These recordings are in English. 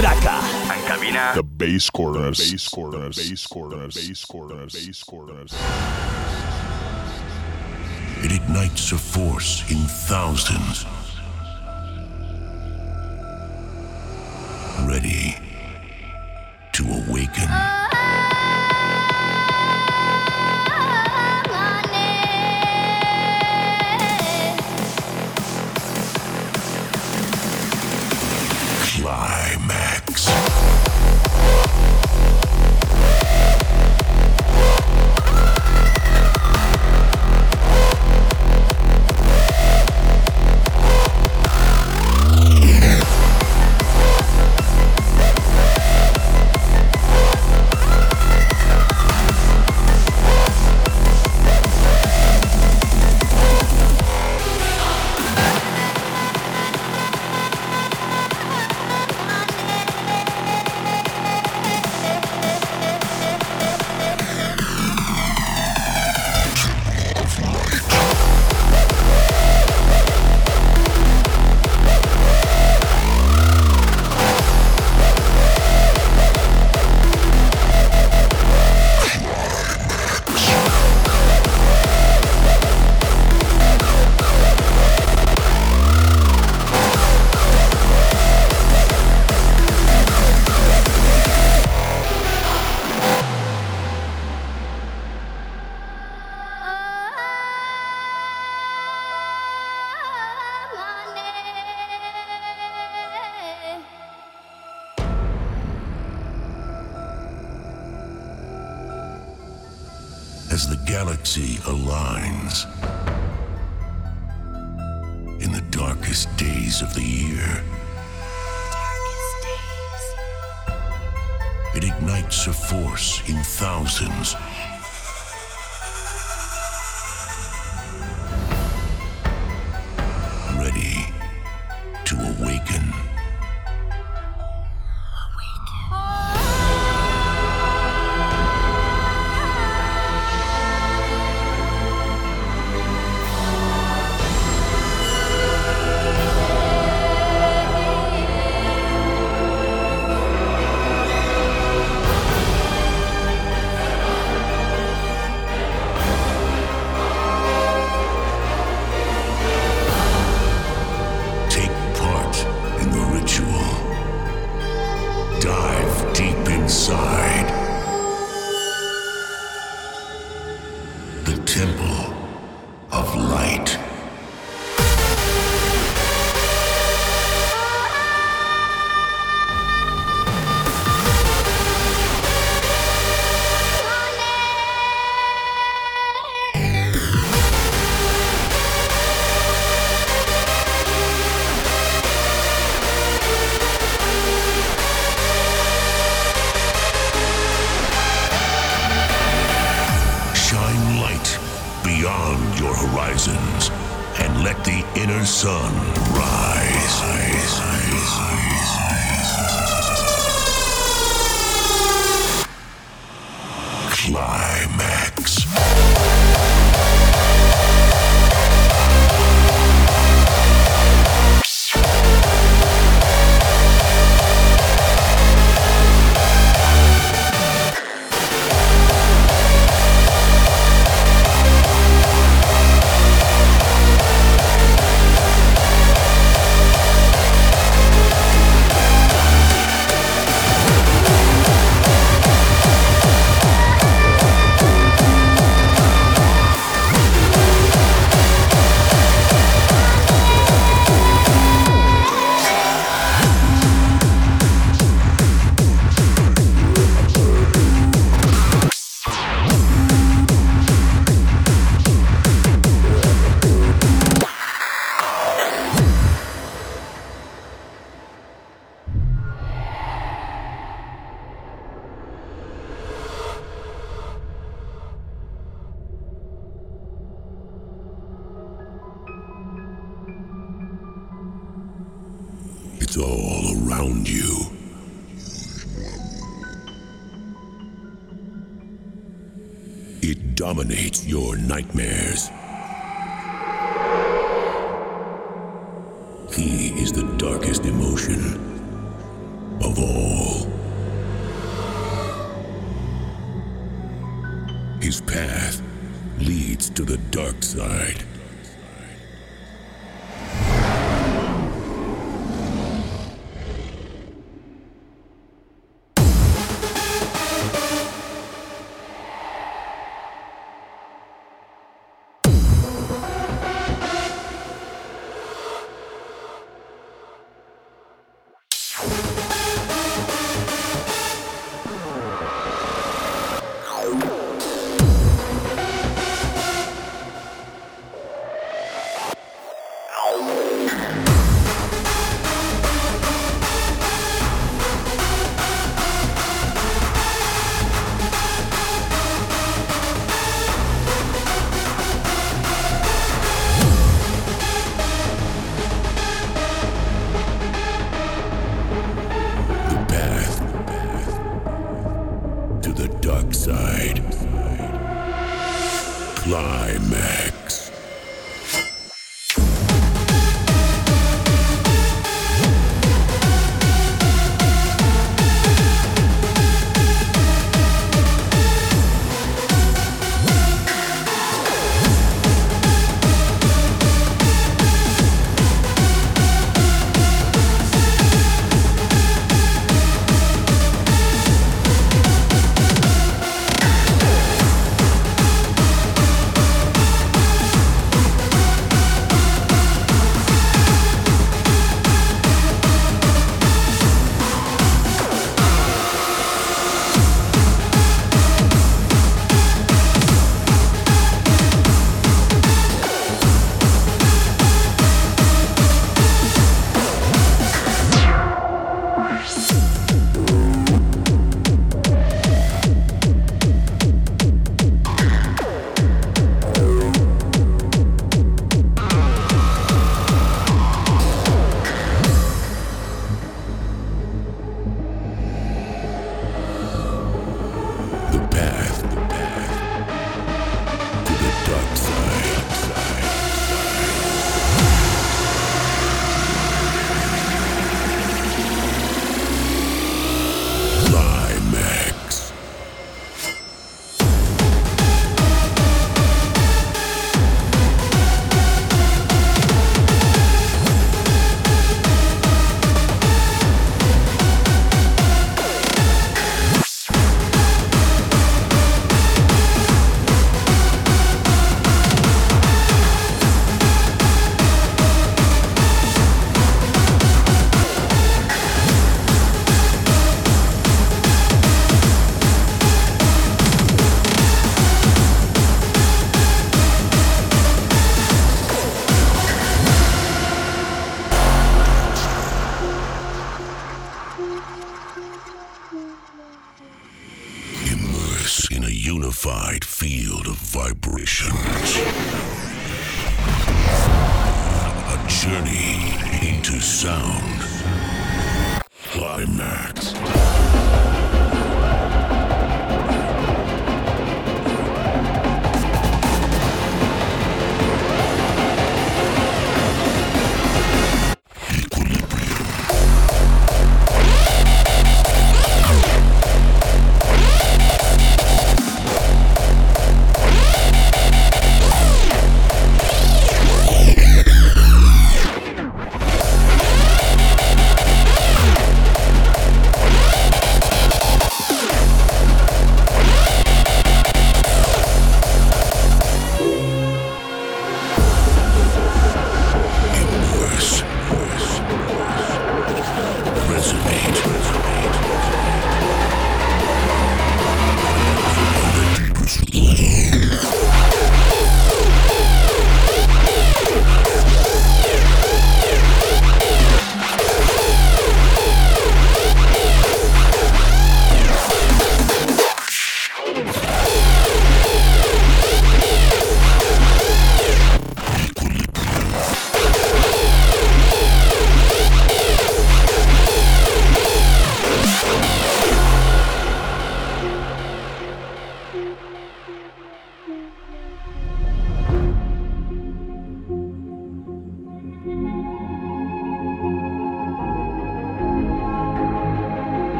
En cabina... The Basscornerz. The Basscornerz. The Basscornerz. The Basscornerz. The Basscornerz. It ignites a force in thousands. Ready to awaken. Qlimax.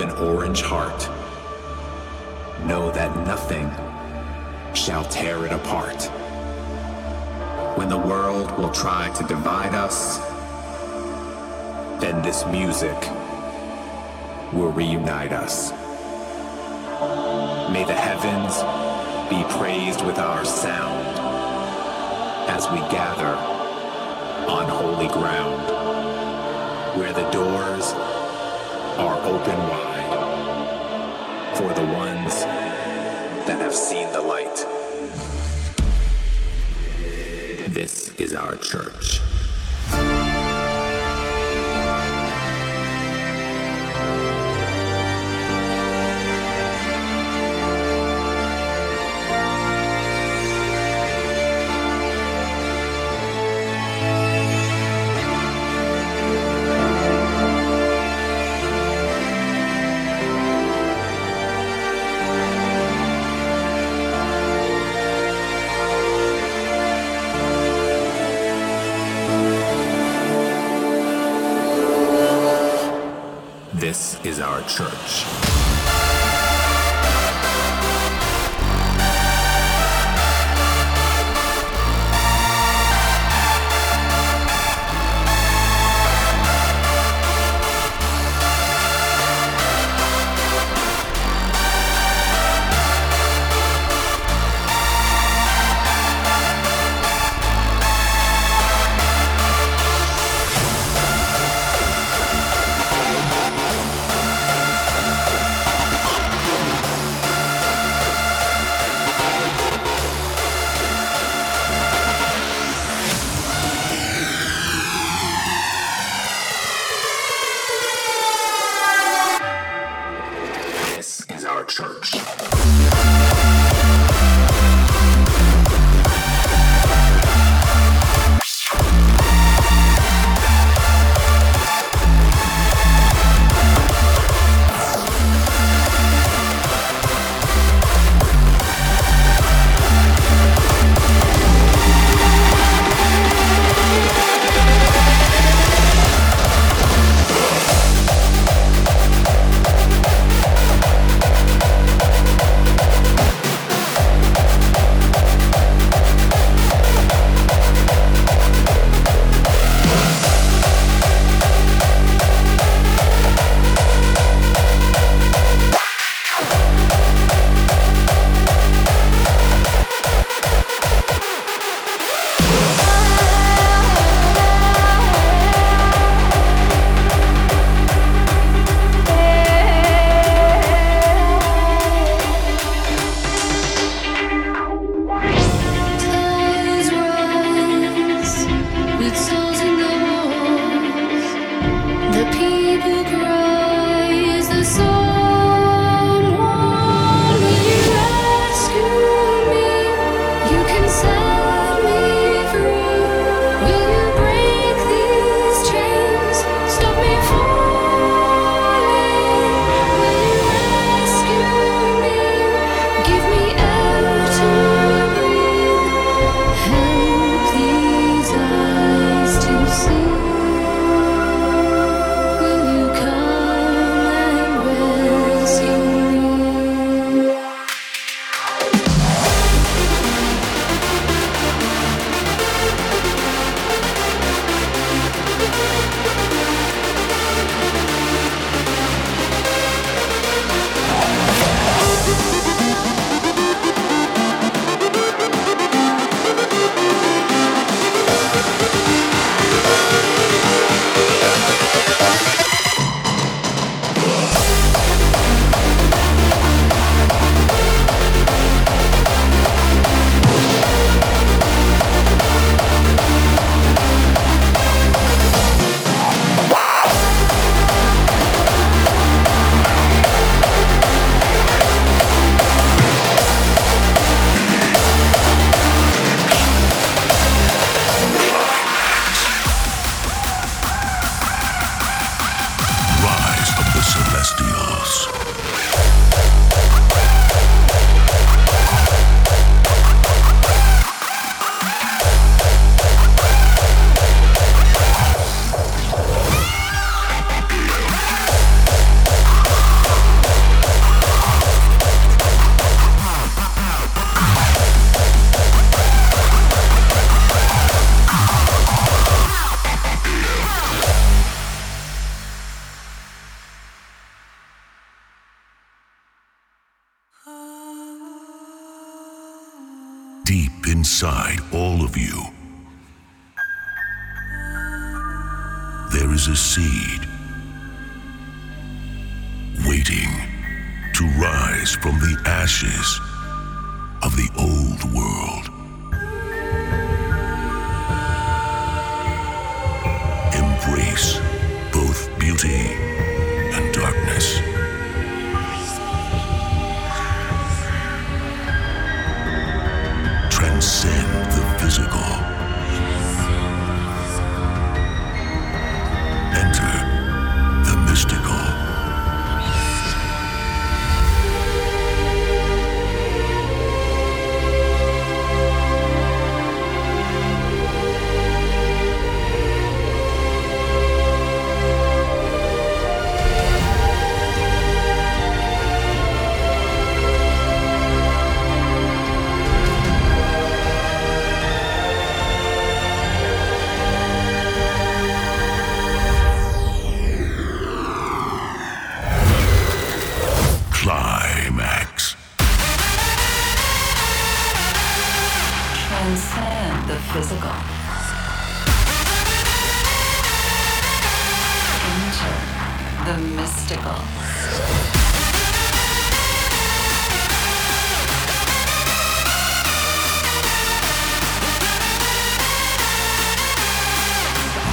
Of an orange heart. Know that nothing shall tear it apart. When the world will try to divide us, then this music will reunite us. May the heavens be praised with our sound as we gather on holy ground where the doors are open wide for the ones that have seen the light. This is our church.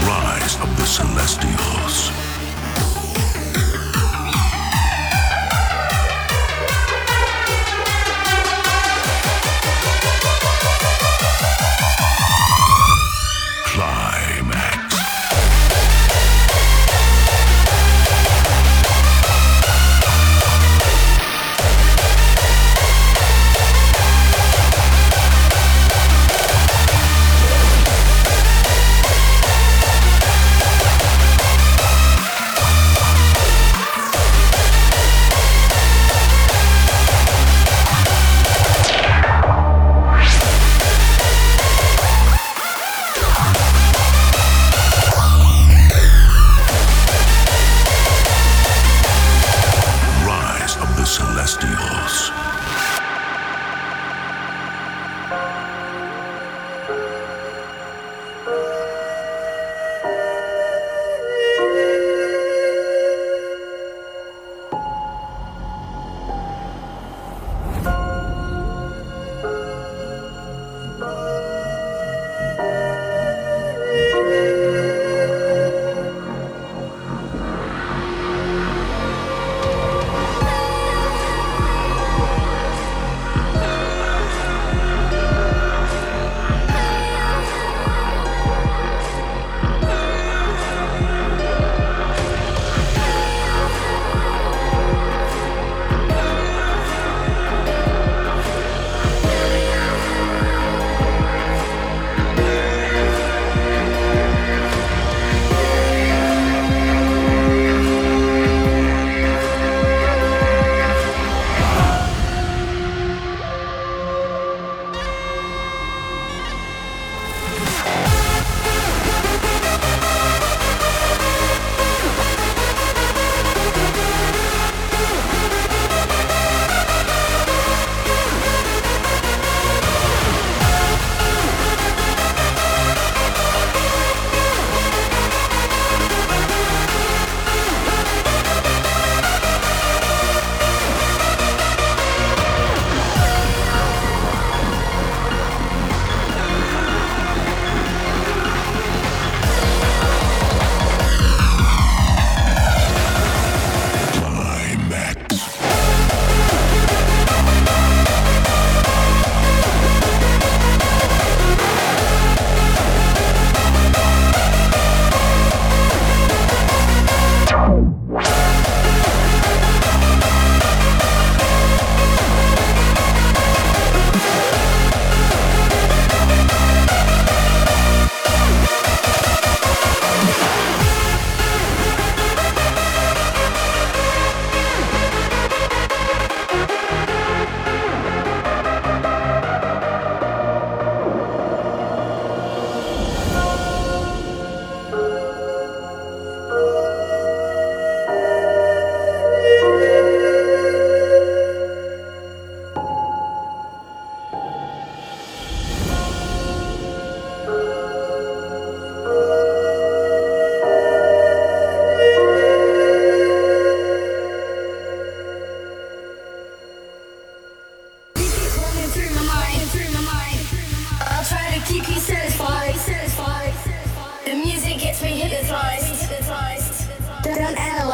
Rise of the Celestials.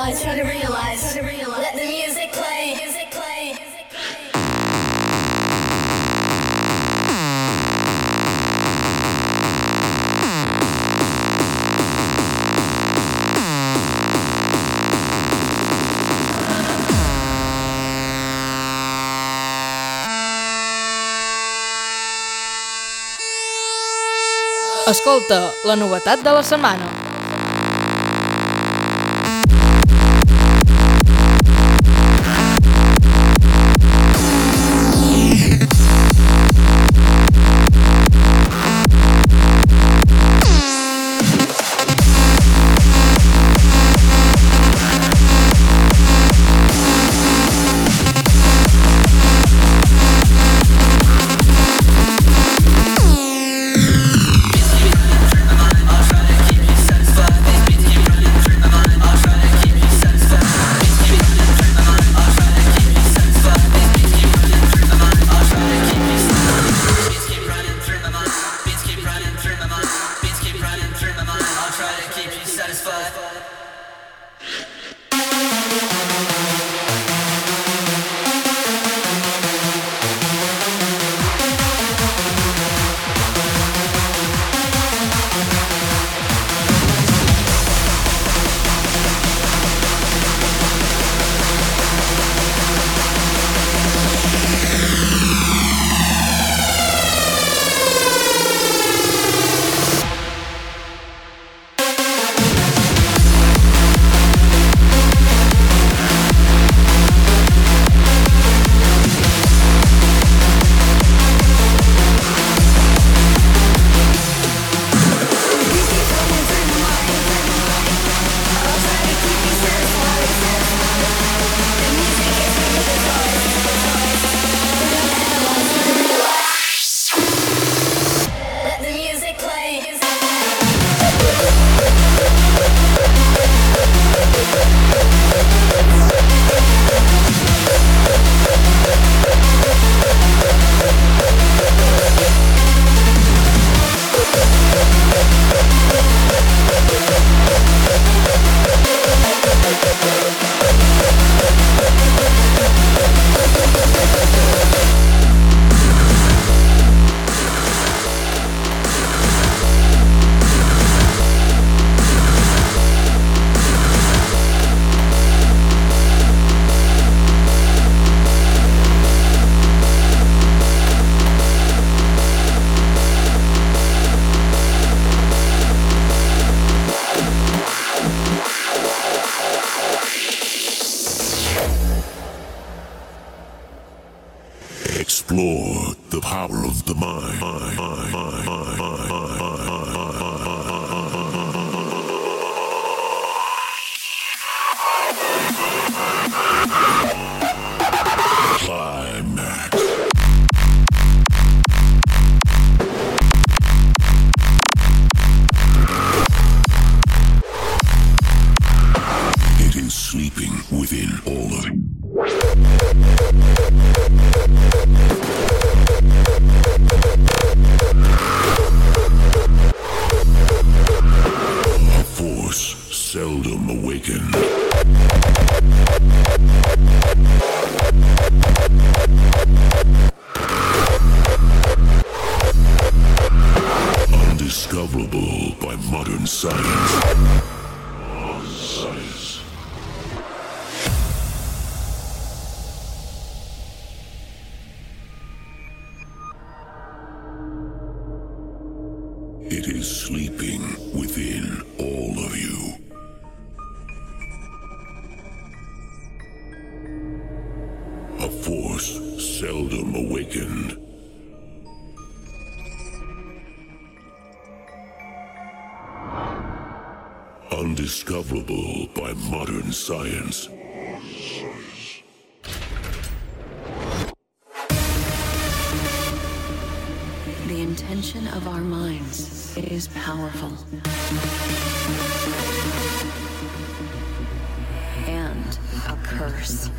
Let the music play, music play. Escolta la novetat de la setmana. Science. The intention of our minds is powerful. And a curse.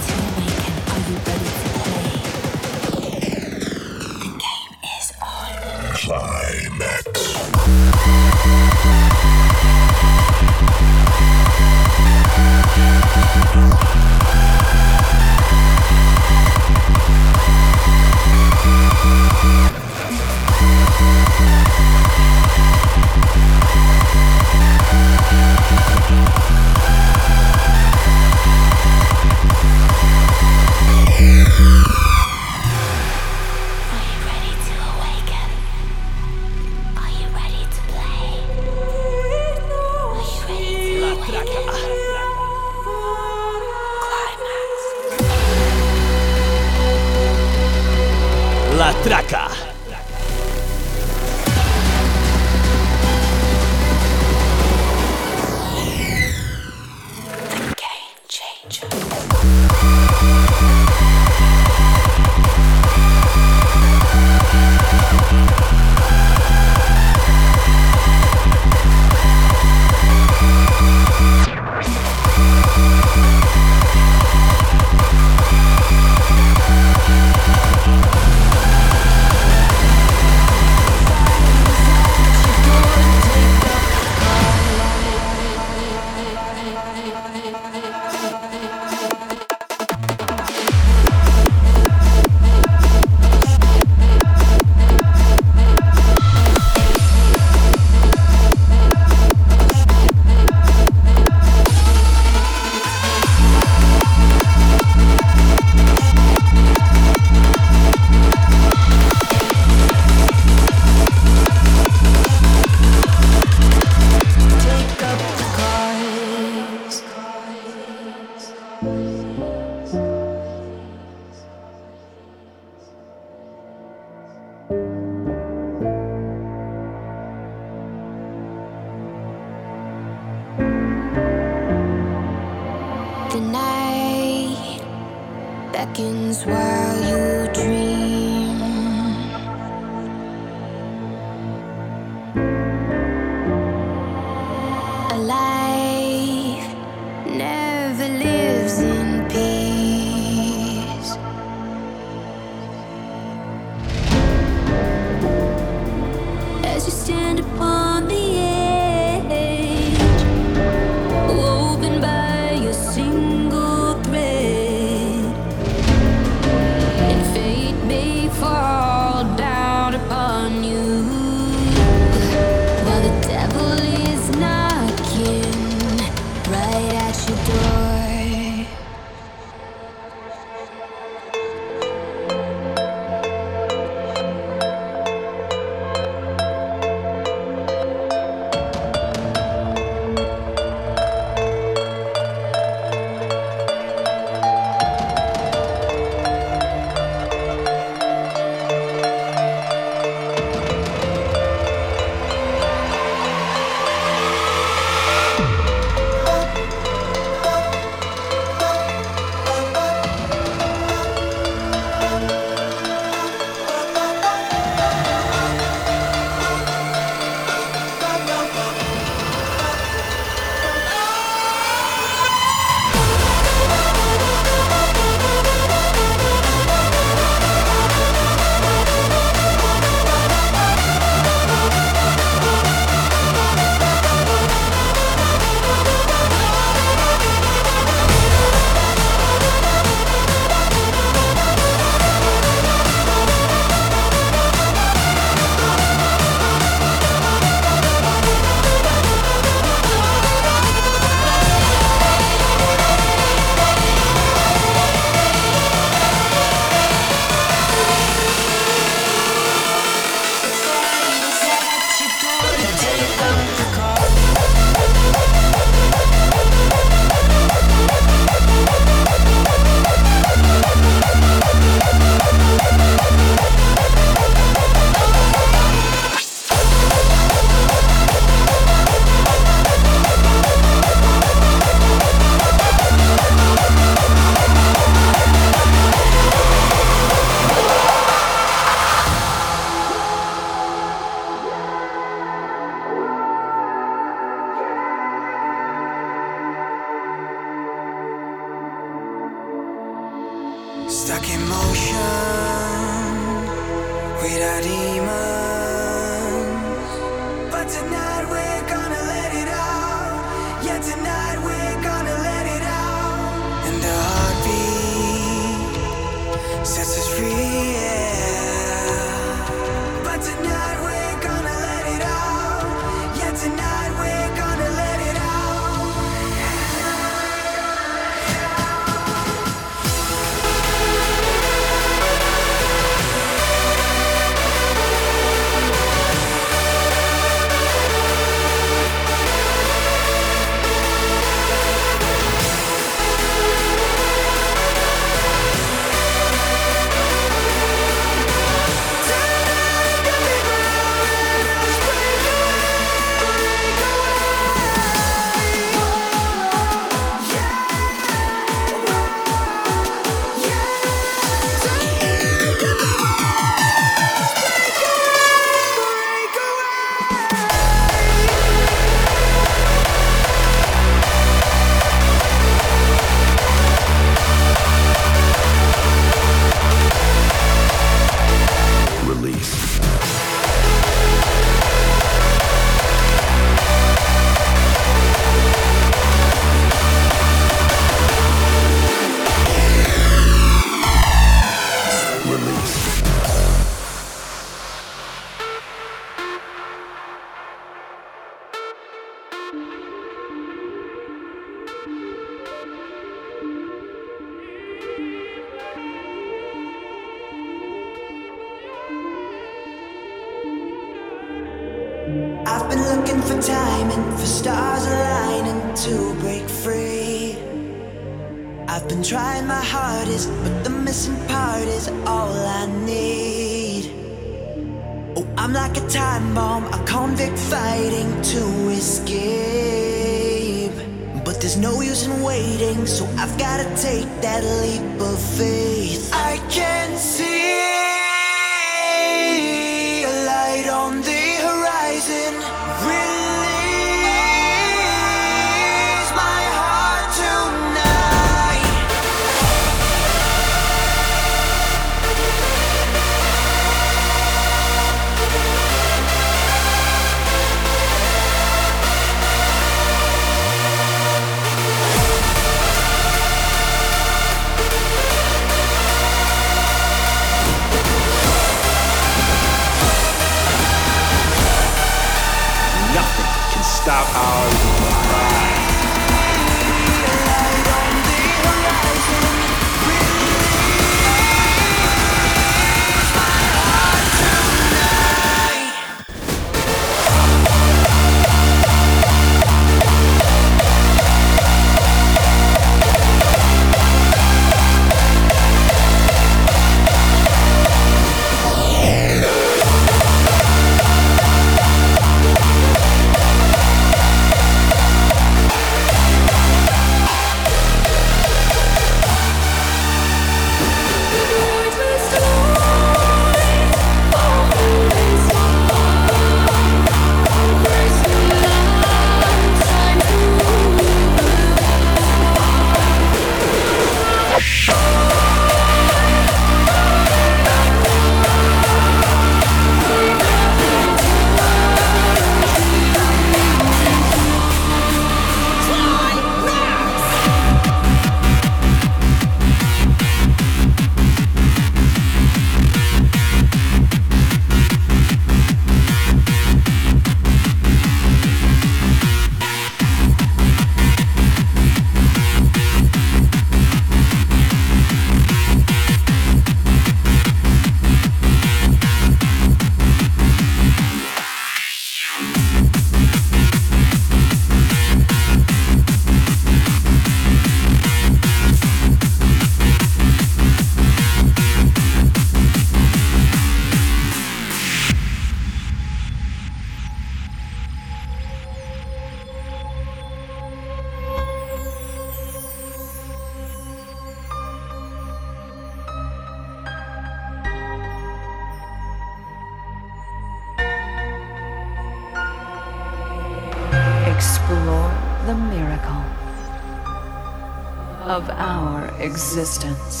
Existence.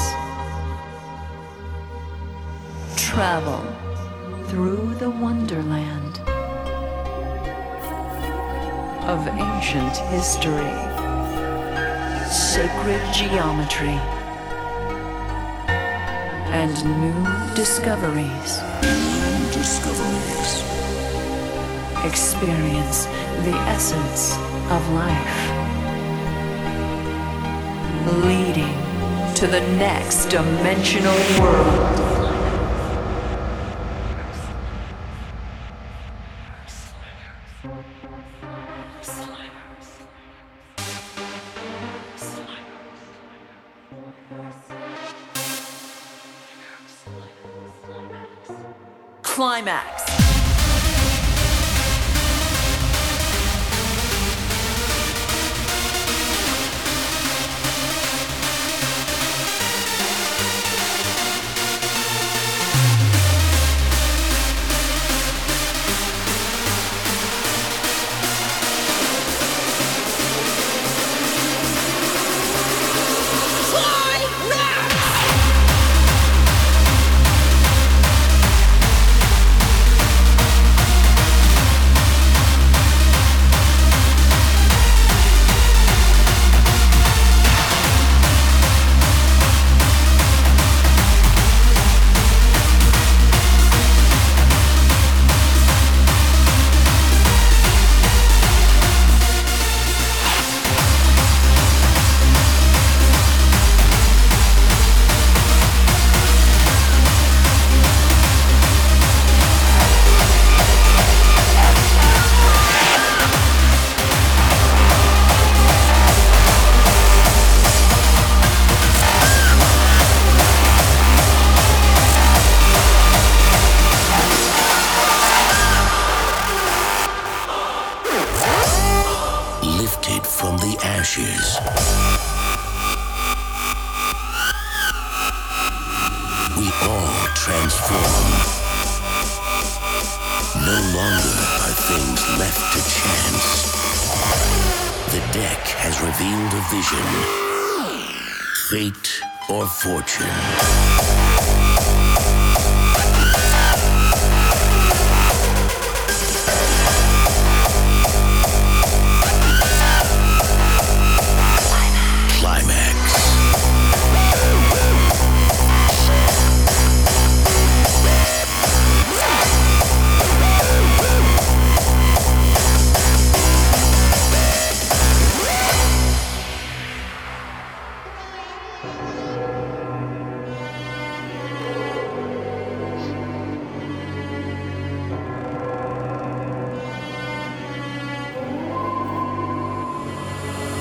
travel through the wonderland of ancient history, sacred geometry, and new discoveries. New discoveries. Experience the essence of life, to the next dimensional world.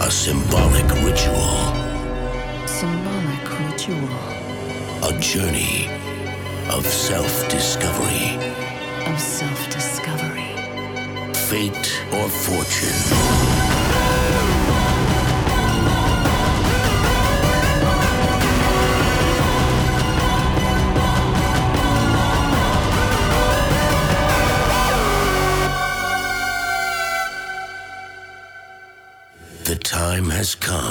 A symbolic ritual. Symbolic ritual A journey of self discovery. of self discovery. Fate or fortune. Has come.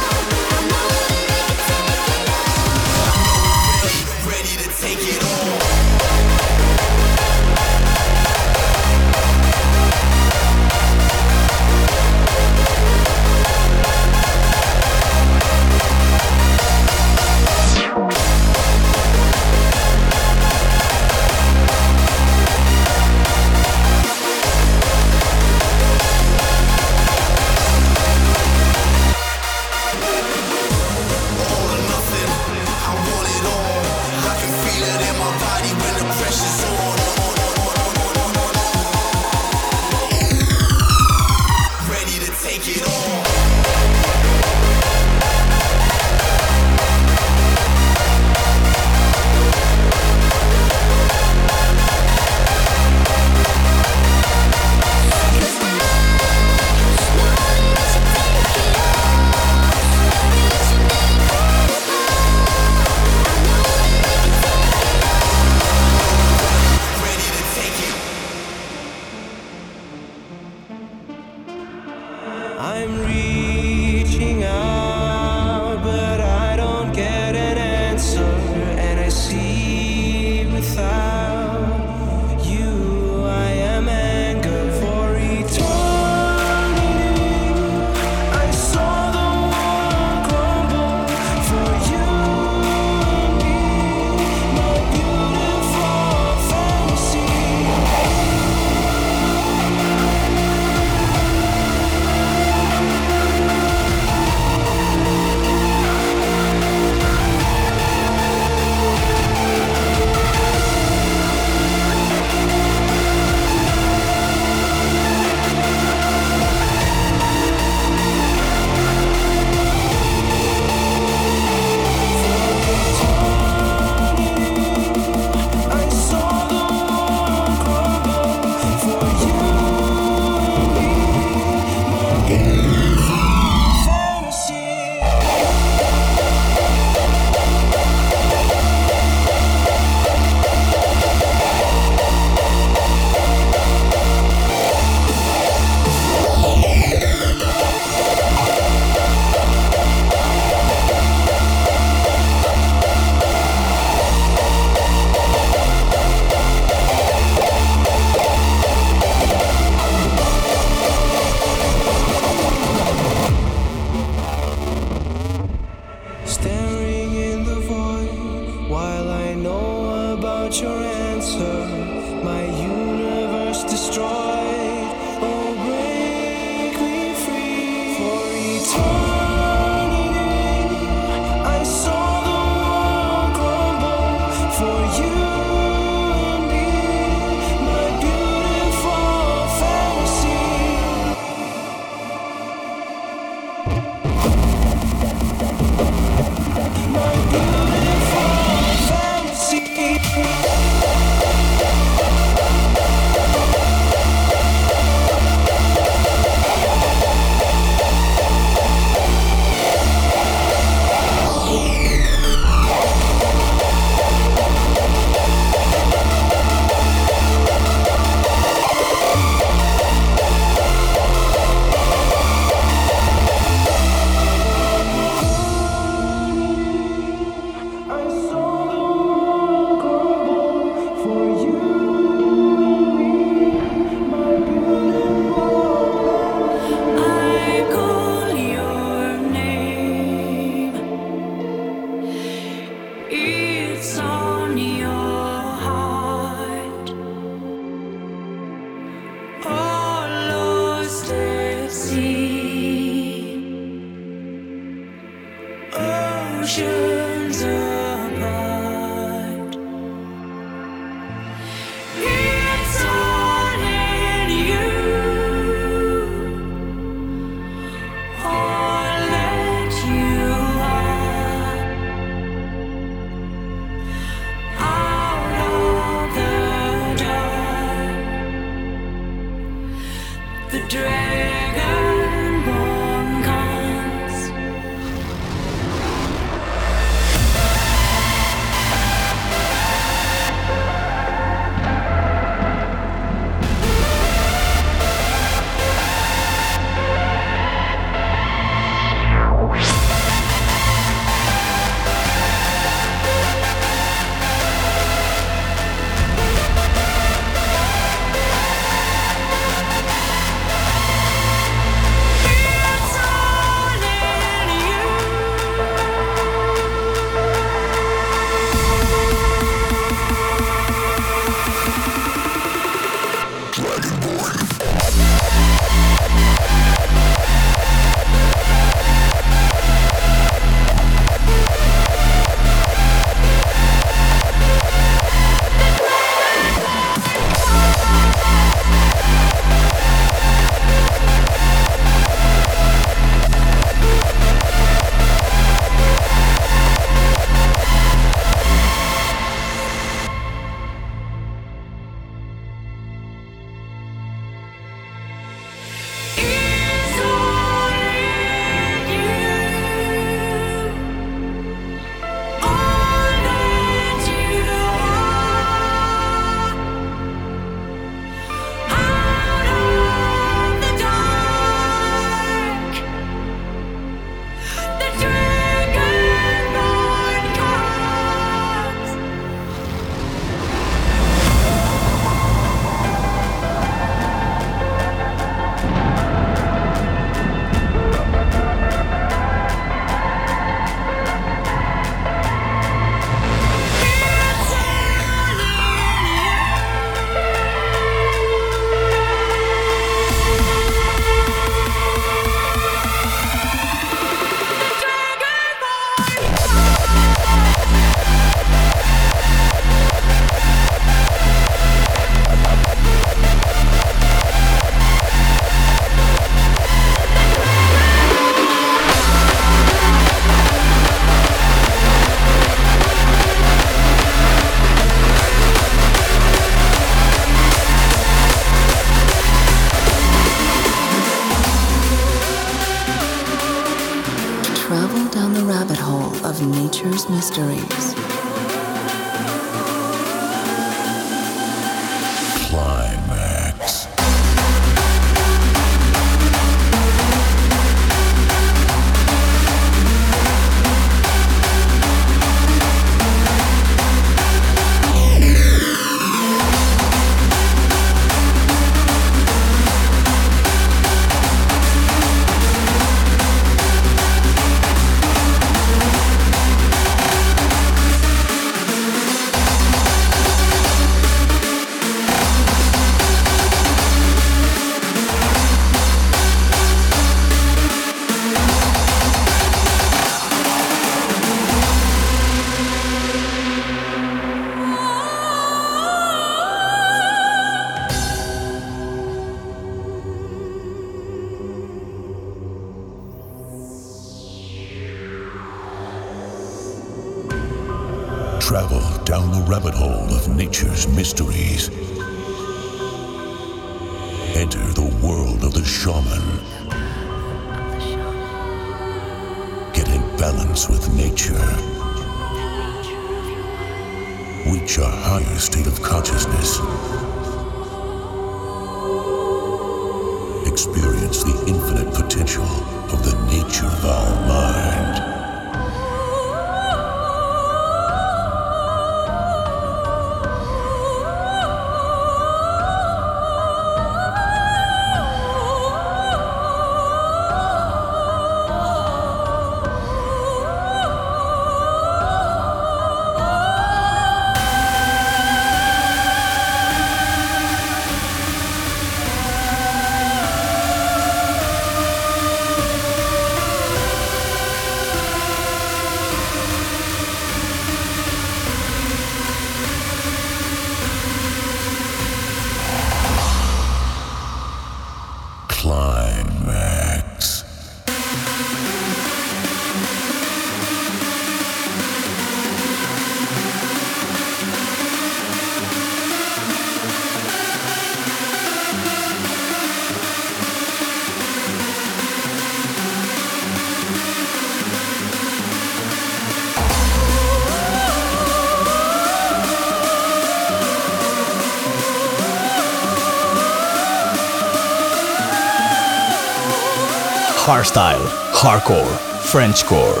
Hardstyle, hardcore, Frenchcore.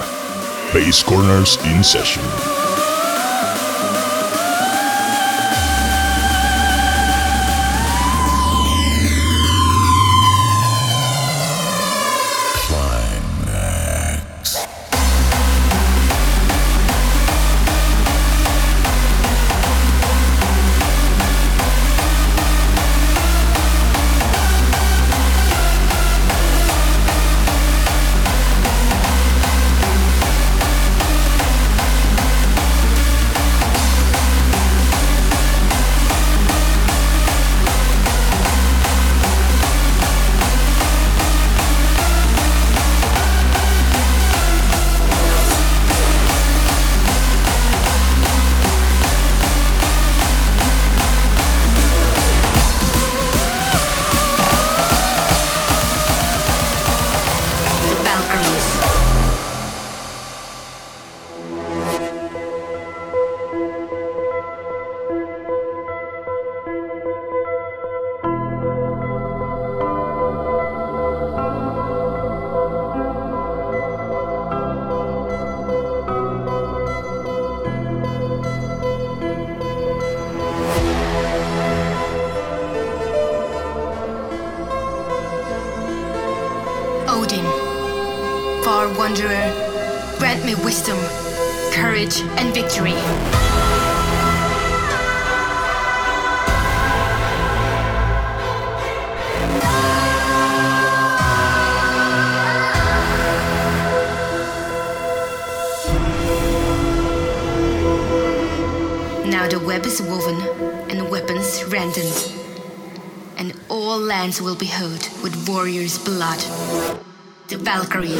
Basscornerz in session. The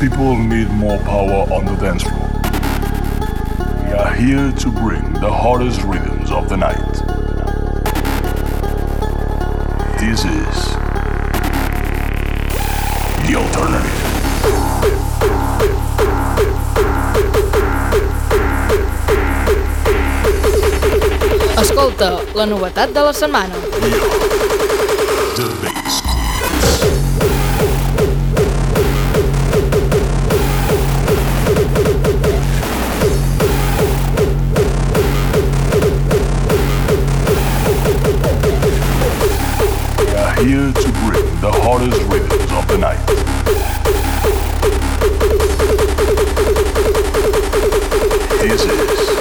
people need more power on the dance floor. We are here to bring the hottest rhythms of the night. This is the alternative. Escolta la novetat de la setmana. Yeah. The. here to bring the hottest rhythms of the night. This is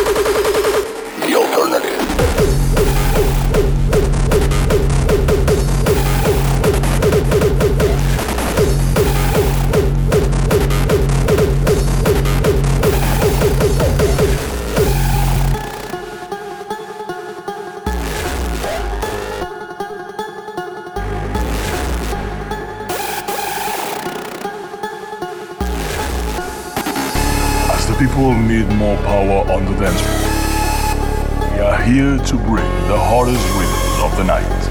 power on the dance floor, we are here to bring the hardest rhythms of the night,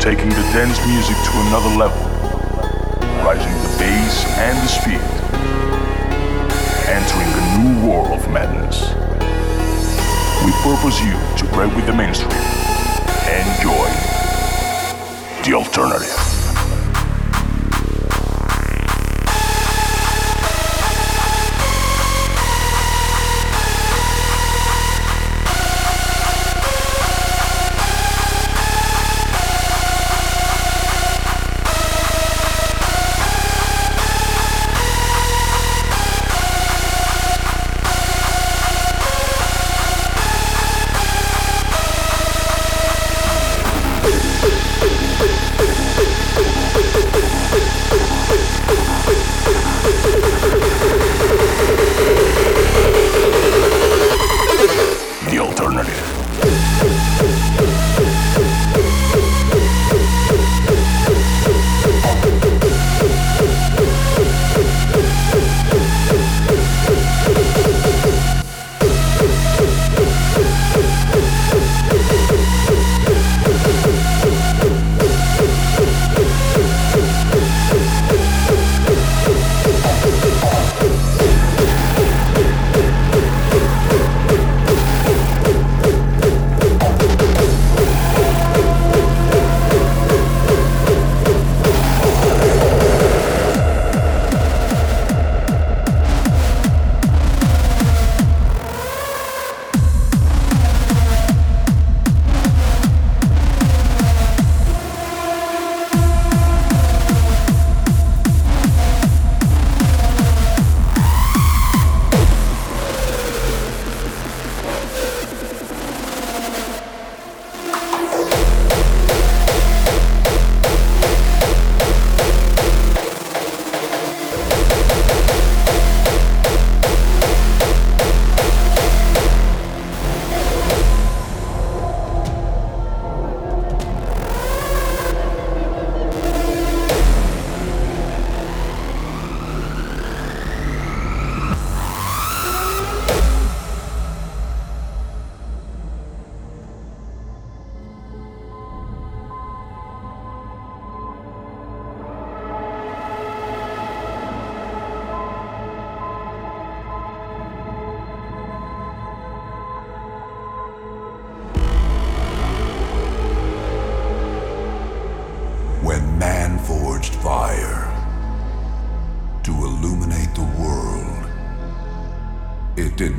taking the dance music to another level, rising the bass and the speed, entering a new world of madness. We purpose you to break with the mainstream. Enjoy the alternative.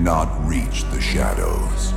Not reach the shadows,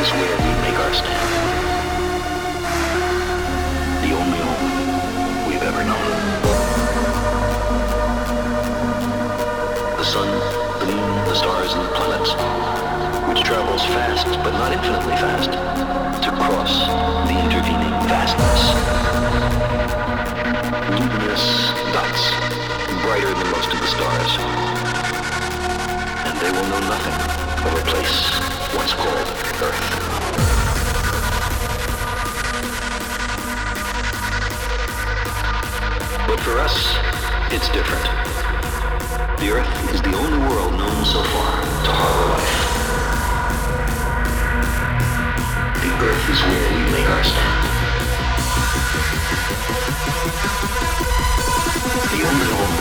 is where we make our stand. The only home we've ever known. The sun, the moon, the stars, and the planets, which travels fast, but not infinitely fast, to cross the intervening vastness. Luminous dots, brighter than most of the stars. And they will know nothing of a place Earth. But for us, it's different. The Earth is the only world known so far to harbor life. The Earth is where we make our stand. The only home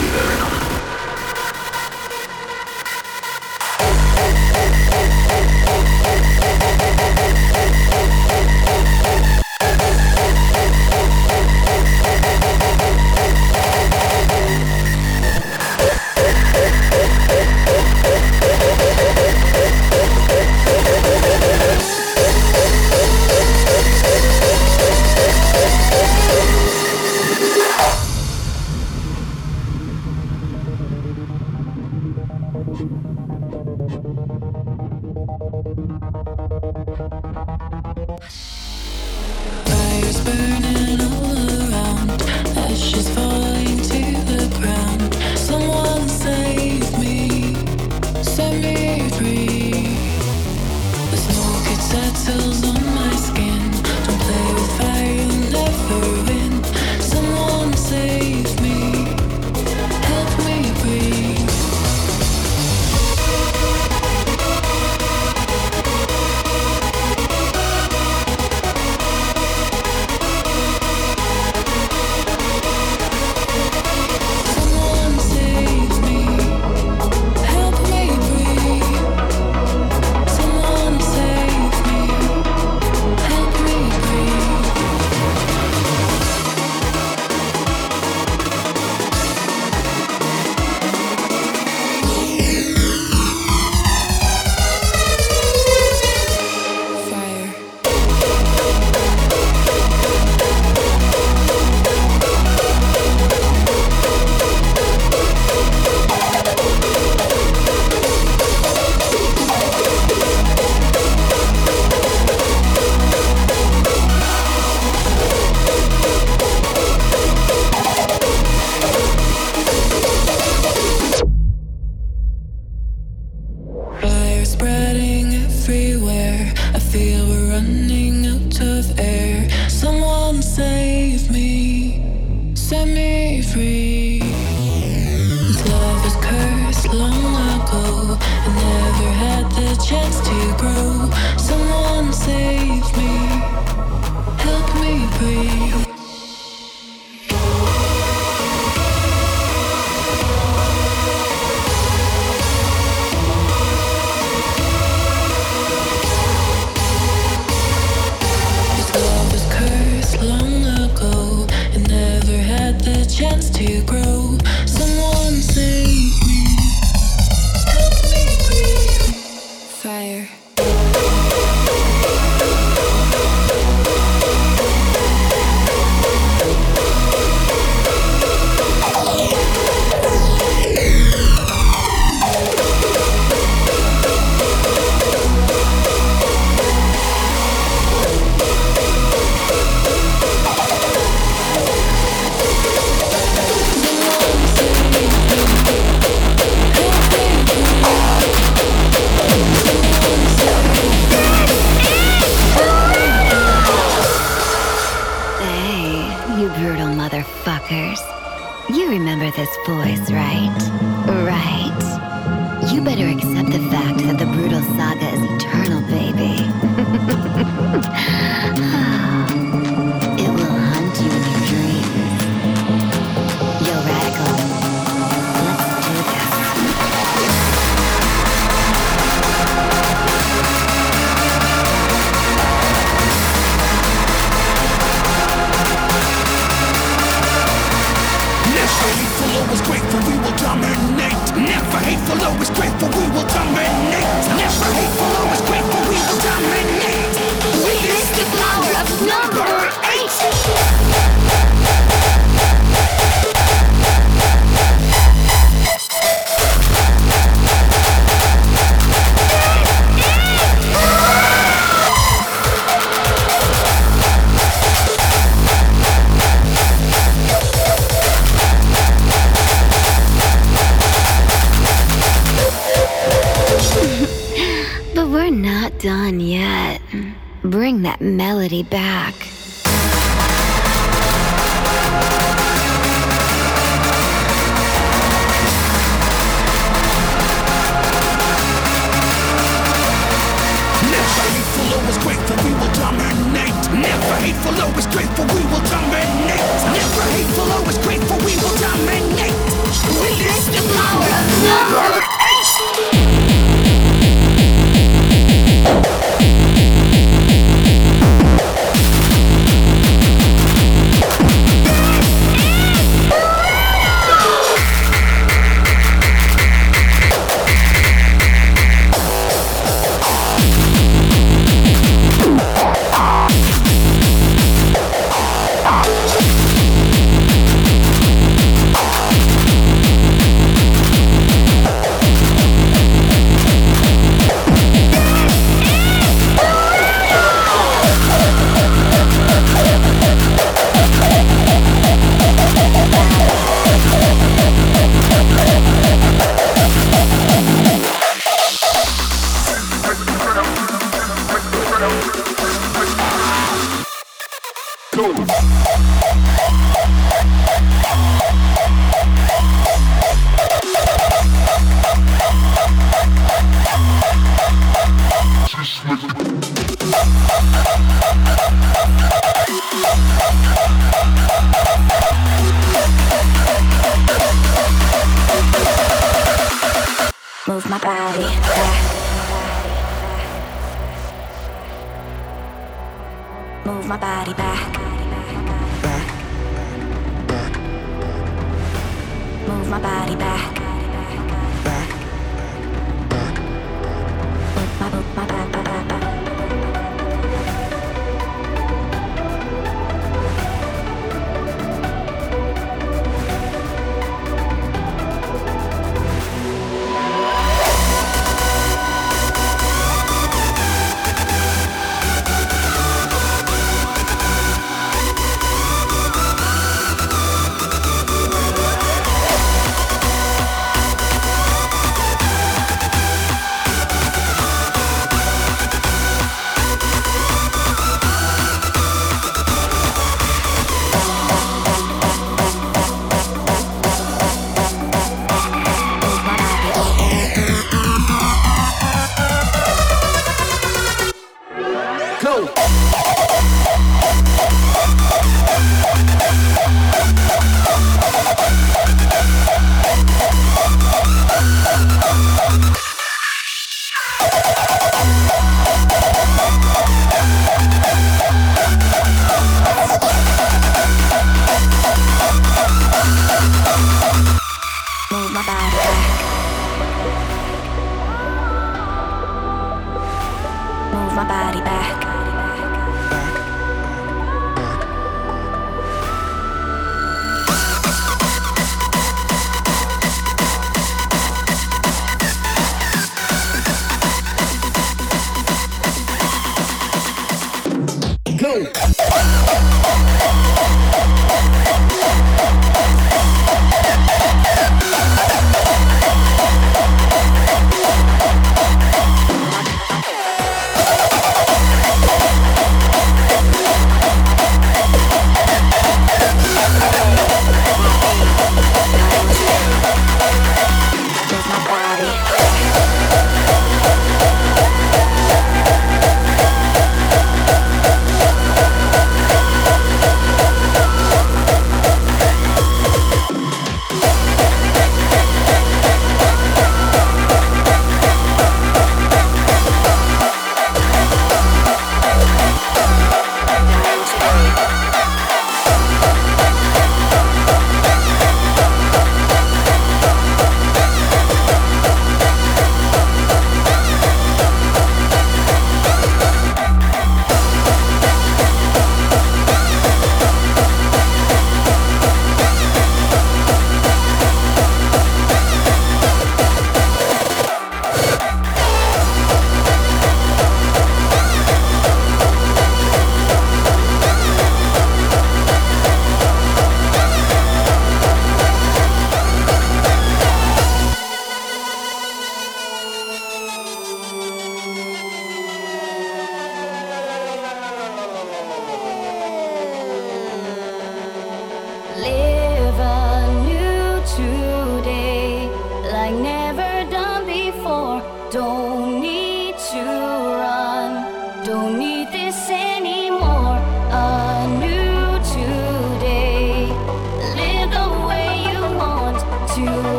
we've ever known.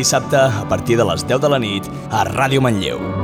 Dissabte a partir de les 10 de la nit a Ràdio Manlleu.